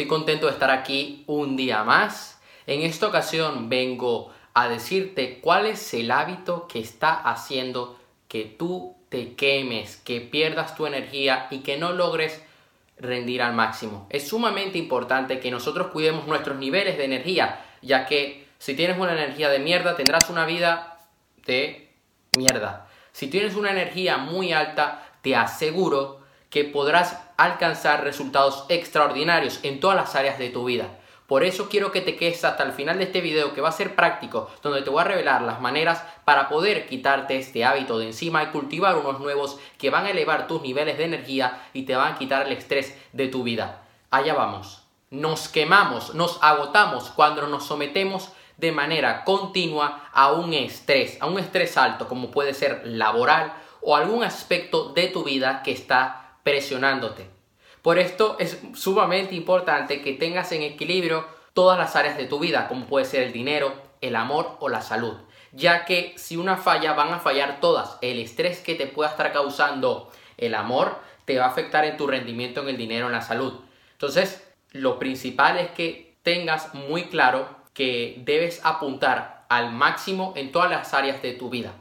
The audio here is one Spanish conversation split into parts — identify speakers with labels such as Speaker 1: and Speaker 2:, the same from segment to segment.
Speaker 1: estoy contento de estar aquí un día más. En esta ocasión vengo a decirte cuál es el hábito que está haciendo que tú te quemes, que pierdas tu energía y que no logres rendir al máximo. Es sumamente importante que nosotros cuidemos nuestros niveles de energía, ya que si tienes una energía de mierda tendrás una vida de mierda. Si tienes una energía muy alta, te aseguro que podrás alcanzar resultados extraordinarios en todas las áreas de tu vida. Por eso quiero que te quedes hasta el final de este video que va a ser práctico, donde te voy a revelar las maneras para poder quitarte este hábito de encima y cultivar unos nuevos que van a elevar tus niveles de energía y te van a quitar el estrés de tu vida. Allá vamos. Nos quemamos, nos agotamos cuando nos sometemos de manera continua a un estrés, a un estrés alto como puede ser laboral o algún aspecto de tu vida que está presionándote. Por esto es sumamente importante que tengas en equilibrio todas las áreas de tu vida, como puede ser el dinero, el amor o la salud. Ya que si una falla van a fallar todas. El estrés que te pueda estar causando el amor te va a afectar en tu rendimiento en el dinero, en la salud. Entonces, lo principal es que tengas muy claro que debes apuntar al máximo en todas las áreas de tu vida.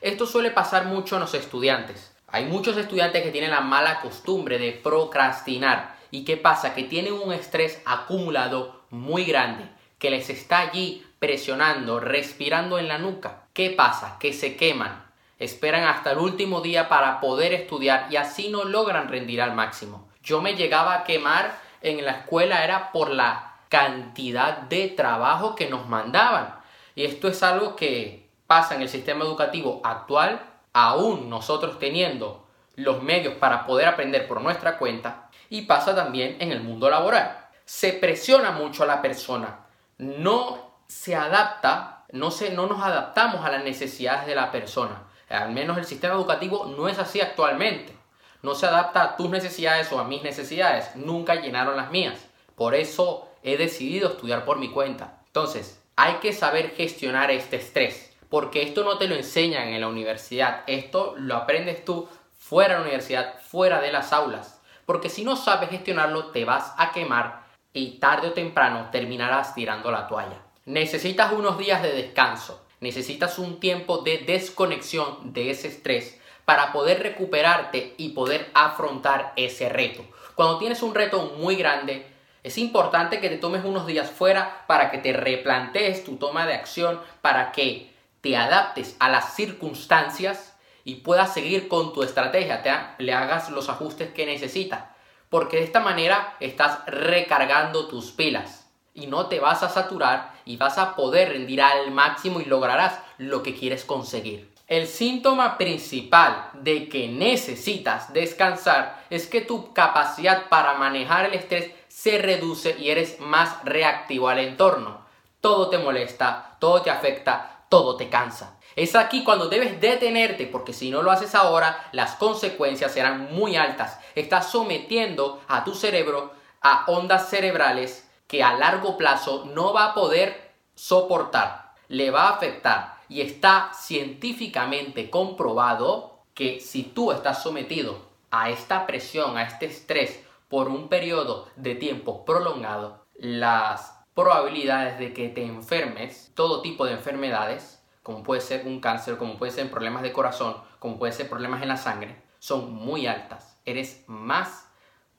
Speaker 1: Esto suele pasar mucho en los estudiantes. Hay muchos estudiantes que tienen la mala costumbre de procrastinar. ¿Y qué pasa? Que tienen un estrés acumulado muy grande, que les está allí presionando, respirando en la nuca. ¿Qué pasa? Que se queman. Esperan hasta el último día para poder estudiar y así no logran rendir al máximo. Yo me llegaba a quemar en la escuela era por la cantidad de trabajo que nos mandaban. Y esto es algo que pasa en el sistema educativo actual aún nosotros teniendo los medios para poder aprender por nuestra cuenta, y pasa también en el mundo laboral. Se presiona mucho a la persona, no se adapta, no, se, no nos adaptamos a las necesidades de la persona. Al menos el sistema educativo no es así actualmente. No se adapta a tus necesidades o a mis necesidades. Nunca llenaron las mías. Por eso he decidido estudiar por mi cuenta. Entonces, hay que saber gestionar este estrés porque esto no te lo enseñan en la universidad, esto lo aprendes tú fuera de la universidad, fuera de las aulas, porque si no sabes gestionarlo te vas a quemar y tarde o temprano terminarás tirando la toalla. Necesitas unos días de descanso, necesitas un tiempo de desconexión de ese estrés para poder recuperarte y poder afrontar ese reto. Cuando tienes un reto muy grande, es importante que te tomes unos días fuera para que te replantees tu toma de acción, para que te adaptes a las circunstancias y puedas seguir con tu estrategia, te, le hagas los ajustes que necesitas. Porque de esta manera estás recargando tus pilas y no te vas a saturar y vas a poder rendir al máximo y lograrás lo que quieres conseguir. El síntoma principal de que necesitas descansar es que tu capacidad para manejar el estrés se reduce y eres más reactivo al entorno. Todo te molesta, todo te afecta, todo te cansa. Es aquí cuando debes detenerte porque si no lo haces ahora, las consecuencias serán muy altas. Estás sometiendo a tu cerebro a ondas cerebrales que a largo plazo no va a poder soportar, le va a afectar y está científicamente comprobado que si tú estás sometido a esta presión, a este estrés por un periodo de tiempo prolongado, las probabilidades de que te enfermes, todo tipo de enfermedades, como puede ser un cáncer, como puede ser problemas de corazón, como puede ser problemas en la sangre, son muy altas. Eres más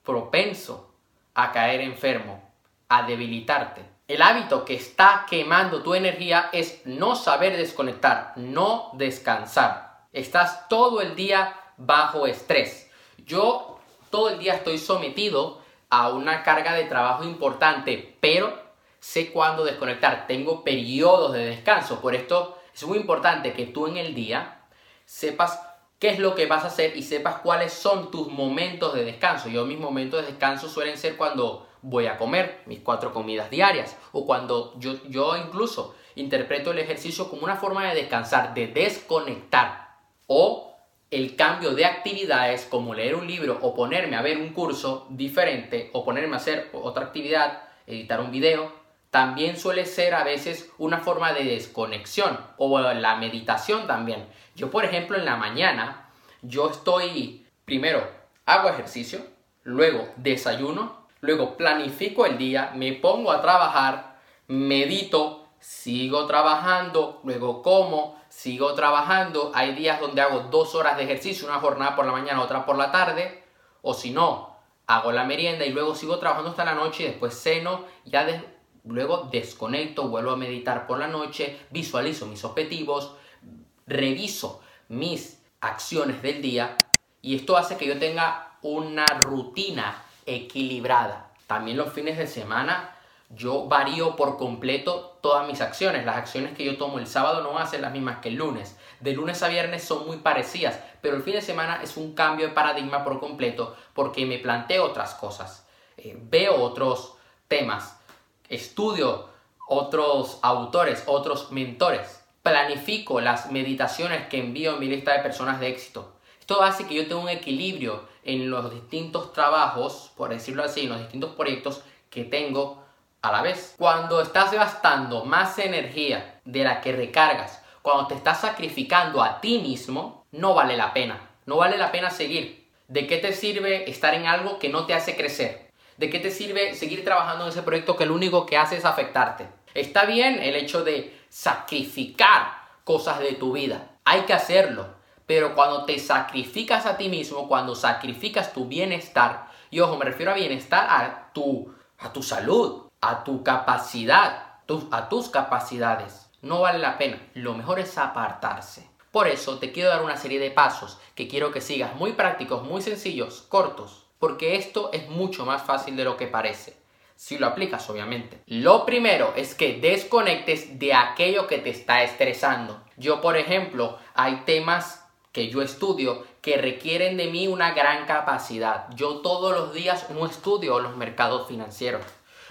Speaker 1: propenso a caer enfermo, a debilitarte. El hábito que está quemando tu energía es no saber desconectar, no descansar. Estás todo el día bajo estrés. Yo todo el día estoy sometido a una carga de trabajo importante, pero sé cuándo desconectar, tengo periodos de descanso, por esto es muy importante que tú en el día sepas qué es lo que vas a hacer y sepas cuáles son tus momentos de descanso. Yo mis momentos de descanso suelen ser cuando voy a comer mis cuatro comidas diarias o cuando yo, yo incluso interpreto el ejercicio como una forma de descansar, de desconectar. O el cambio de actividades como leer un libro o ponerme a ver un curso diferente o ponerme a hacer otra actividad, editar un video, también suele ser a veces una forma de desconexión o la meditación también. Yo, por ejemplo, en la mañana, yo estoy, primero, hago ejercicio, luego desayuno, luego planifico el día, me pongo a trabajar, medito, sigo trabajando, luego como, sigo trabajando. Hay días donde hago dos horas de ejercicio, una jornada por la mañana, otra por la tarde, o si no, hago la merienda y luego sigo trabajando hasta la noche y después ceno, ya luego desconecto, vuelvo a meditar por la noche, visualizo mis objetivos, reviso mis acciones del día y esto hace que yo tenga una rutina equilibrada. También los fines de semana yo varío por completo todas mis acciones. Las acciones que yo tomo el sábado no ser las mismas que el lunes. De lunes a viernes son muy parecidas, pero el fin de semana es un cambio de paradigma por completo porque me planteo otras cosas. Eh, veo otros temas, estudio otros autores, otros mentores, planifico las meditaciones que envío en mi lista de personas de éxito. Esto hace que yo tenga un equilibrio en los distintos trabajos, por decirlo así, en los distintos proyectos que tengo a la vez. Cuando estás gastando más energía de la que recargas, cuando te estás sacrificando a ti mismo, no vale la pena. No vale la pena seguir. ¿De qué te sirve estar en algo que no te hace crecer? ¿De qué te sirve seguir trabajando en ese proyecto que lo único que hace es afectarte? Está bien el hecho de sacrificar cosas de tu vida. Hay que hacerlo. Pero cuando te sacrificas a ti mismo, cuando sacrificas tu bienestar, y ojo, me refiero a bienestar a tu, a tu salud, a tu capacidad, a tus capacidades. No vale la pena. Lo mejor es apartarse. Por eso te quiero dar una serie de pasos que quiero que sigas muy prácticos, muy sencillos, cortos, porque esto es mucho más fácil de lo que parece. Si lo aplicas, obviamente. Lo primero es que desconectes de aquello que te está estresando. Yo, por ejemplo, hay temas que yo estudio que requieren de mí una gran capacidad. Yo todos los días no estudio los mercados financieros.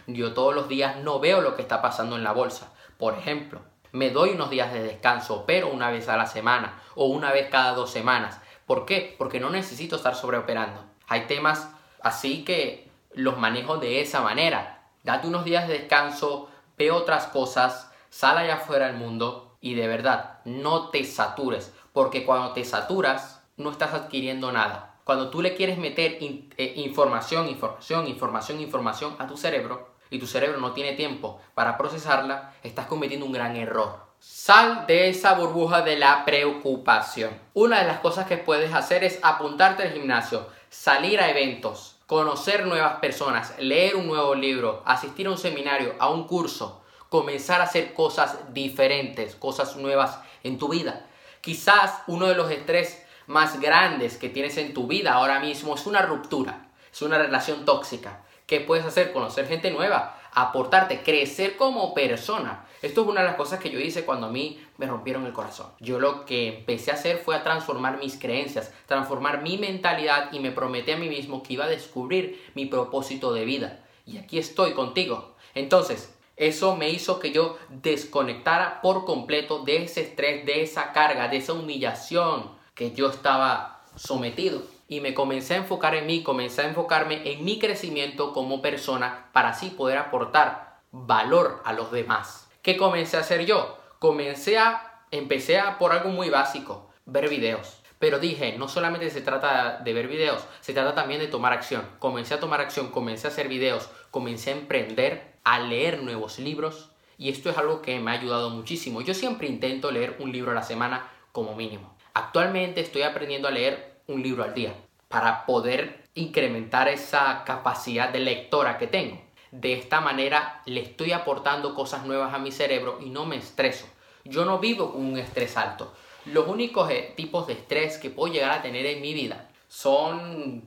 Speaker 1: Yo todos los días no veo lo que está pasando en la bolsa. Por ejemplo, me doy unos días de descanso, pero una vez a la semana o una vez cada dos semanas. ¿Por qué? Porque no necesito estar sobreoperando. Hay temas así que los manejo de esa manera. Date unos días de descanso, ve otras cosas, sal allá afuera del mundo y de verdad no te satures, porque cuando te saturas no estás adquiriendo nada. Cuando tú le quieres meter eh, información, información, información, información a tu cerebro, y tu cerebro no tiene tiempo para procesarla, estás cometiendo un gran error. Sal de esa burbuja de la preocupación. Una de las cosas que puedes hacer es apuntarte al gimnasio, salir a eventos, conocer nuevas personas, leer un nuevo libro, asistir a un seminario, a un curso, comenzar a hacer cosas diferentes, cosas nuevas en tu vida. Quizás uno de los estrés más grandes que tienes en tu vida ahora mismo es una ruptura, es una relación tóxica. ¿Qué puedes hacer? Conocer gente nueva, aportarte, crecer como persona. Esto es una de las cosas que yo hice cuando a mí me rompieron el corazón. Yo lo que empecé a hacer fue a transformar mis creencias, transformar mi mentalidad y me prometí a mí mismo que iba a descubrir mi propósito de vida. Y aquí estoy contigo. Entonces, eso me hizo que yo desconectara por completo de ese estrés, de esa carga, de esa humillación que yo estaba sometido y me comencé a enfocar en mí, comencé a enfocarme en mi crecimiento como persona para así poder aportar valor a los demás. ¿Qué comencé a hacer yo? Comencé a, empecé a por algo muy básico, ver videos. Pero dije, no solamente se trata de ver videos, se trata también de tomar acción. Comencé a tomar acción, comencé a hacer videos, comencé a emprender, a leer nuevos libros. Y esto es algo que me ha ayudado muchísimo. Yo siempre intento leer un libro a la semana como mínimo. Actualmente estoy aprendiendo a leer un libro al día para poder incrementar esa capacidad de lectora que tengo. De esta manera le estoy aportando cosas nuevas a mi cerebro y no me estreso. Yo no vivo con un estrés alto. Los únicos eh, tipos de estrés que puedo llegar a tener en mi vida son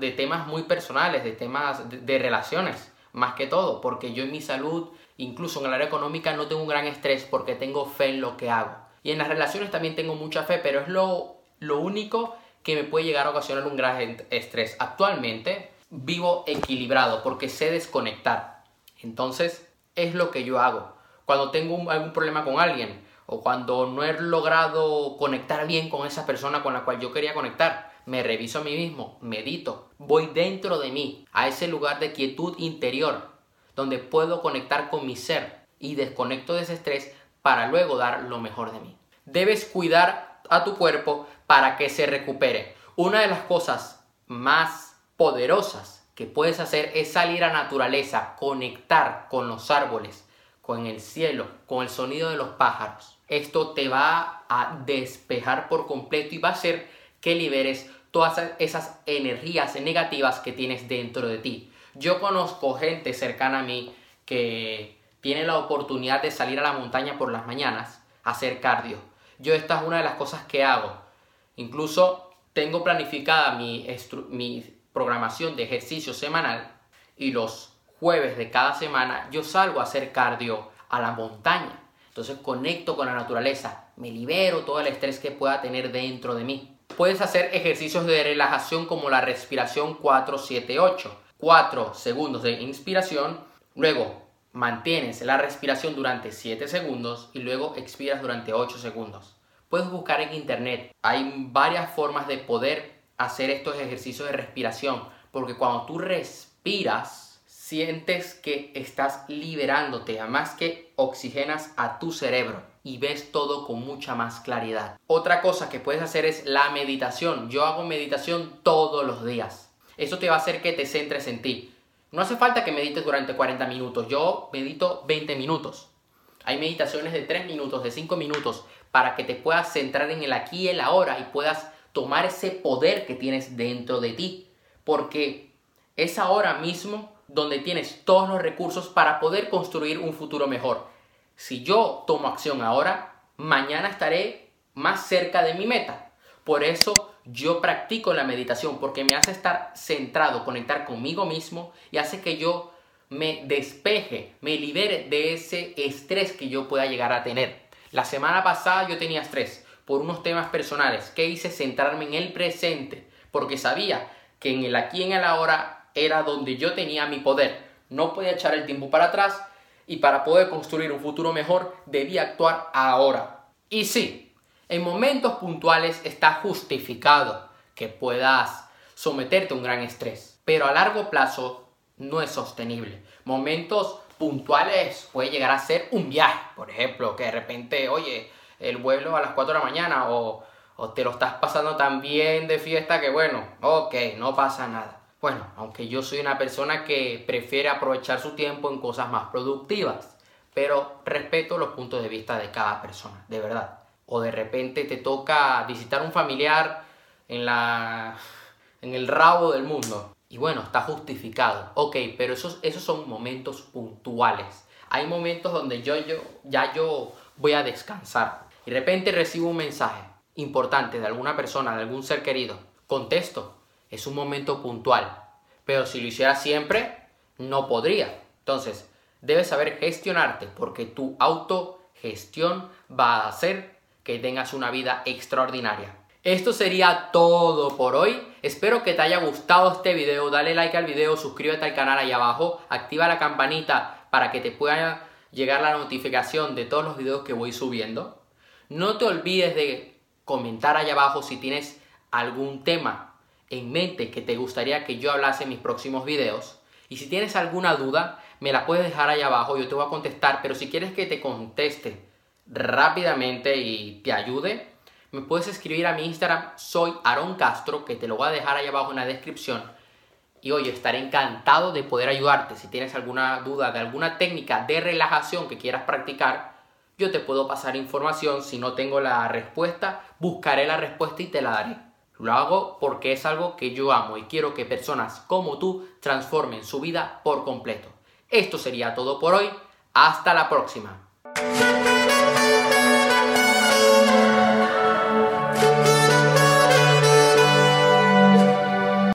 Speaker 1: de temas muy personales, de temas de, relaciones, más que todo, porque yo en mi salud, incluso en el área económica, no tengo un gran estrés porque tengo fe en lo que hago. Y en las relaciones también tengo mucha fe, pero es lo único que me puede llegar a ocasionar un gran estrés. Actualmente vivo equilibrado porque sé desconectar. Entonces es lo que yo hago. Cuando tengo algún problema con alguien o cuando no he logrado conectar bien con esa persona con la cual yo quería conectar, me reviso a mí mismo, medito, voy dentro de mí, a ese lugar de quietud interior, donde puedo conectar con mi ser y desconecto de ese estrés para luego dar lo mejor de mí. Debes cuidar a tu cuerpo para que se recupere. Una de las cosas más poderosas que puedes hacer es salir a naturaleza, conectar con los árboles, con el cielo, con el sonido de los pájaros. Esto te va a despejar por completo y va a hacer que liberes todas esas energías negativas que tienes dentro de ti. Yo conozco gente cercana a mí que tiene la oportunidad de salir a la montaña por las mañanas a hacer cardio. Yo esta es una de las cosas que hago. Incluso tengo planificada mi, mi programación de ejercicio semanal y los jueves de cada semana yo salgo a hacer cardio a la montaña. Entonces conecto con la naturaleza, me libero todo el estrés que pueda tener dentro de mí. Puedes hacer ejercicios de relajación como la respiración 478. 4 segundos de inspiración, luego mantienes la respiración durante 7 segundos y luego expiras durante 8 segundos. Puedes buscar en internet, hay varias formas de poder hacer estos ejercicios de respiración, porque cuando tú respiras, sientes que estás liberándote, además que oxigenas a tu cerebro y ves todo con mucha más claridad. Otra cosa que puedes hacer es la meditación. Yo hago meditación todos los días. Eso te va a hacer que te centres en ti. No hace falta que medites durante 40 minutos. Yo medito 20 minutos. Hay meditaciones de 3 minutos, de 5 minutos, para que te puedas centrar en el aquí y el ahora y puedas tomar ese poder que tienes dentro de ti. Porque es ahora mismo donde tienes todos los recursos para poder construir un futuro mejor. Si yo tomo acción ahora, mañana estaré más cerca de mi meta. Por eso yo practico la meditación porque me hace estar centrado, conectar conmigo mismo y hace que yo me despeje, me libere de ese estrés que yo pueda llegar a tener. La semana pasada yo tenía estrés por unos temas personales. ¿Qué hice? Centrarme en el presente porque sabía que en el aquí y en el ahora era donde yo tenía mi poder. No podía echar el tiempo para atrás y para poder construir un futuro mejor debía actuar ahora. Y sí, en momentos puntuales está justificado que puedas someterte a un gran estrés, pero a largo plazo no es sostenible. Momentos puntuales puede llegar a ser un viaje, por ejemplo, que de repente, oye, el vuelo a las 4 de la mañana o, o te lo estás pasando tan bien de fiesta que bueno, ok, no pasa nada. Bueno, aunque yo soy una persona que prefiere aprovechar su tiempo en cosas más productivas, pero respeto los puntos de vista de cada persona, de verdad. O de repente te toca visitar un familiar en la en el rabo del mundo. Y bueno, está justificado. Ok, pero esos, esos son momentos puntuales. Hay momentos donde yo, yo ya yo voy a descansar. Y de repente recibo un mensaje importante de alguna persona, de algún ser querido. Contesto es un momento puntual. Pero si lo hiciera siempre, no podría. Entonces, debes saber gestionarte porque tu autogestión va a hacer que tengas una vida extraordinaria. Esto sería todo por hoy. Espero que te haya gustado este video. Dale like al video, suscríbete al canal ahí abajo, activa la campanita para que te pueda llegar la notificación de todos los videos que voy subiendo. No te olvides de comentar ahí abajo si tienes algún tema en mente que te gustaría que yo hablase en mis próximos videos. Y si tienes alguna duda, me la puedes dejar ahí abajo, yo te voy a contestar, pero si quieres que te conteste rápidamente y te ayude, me puedes escribir a mi Instagram, soy Aaron Castro, que te lo voy a dejar ahí abajo en la descripción. Y oye, estaré encantado de poder ayudarte. Si tienes alguna duda de alguna técnica de relajación que quieras practicar, yo te puedo pasar información. Si no tengo la respuesta, buscaré la respuesta y te la daré. Lo hago porque es algo que yo amo y quiero que personas como tú transformen su vida por completo. Esto sería todo por hoy. Hasta la próxima.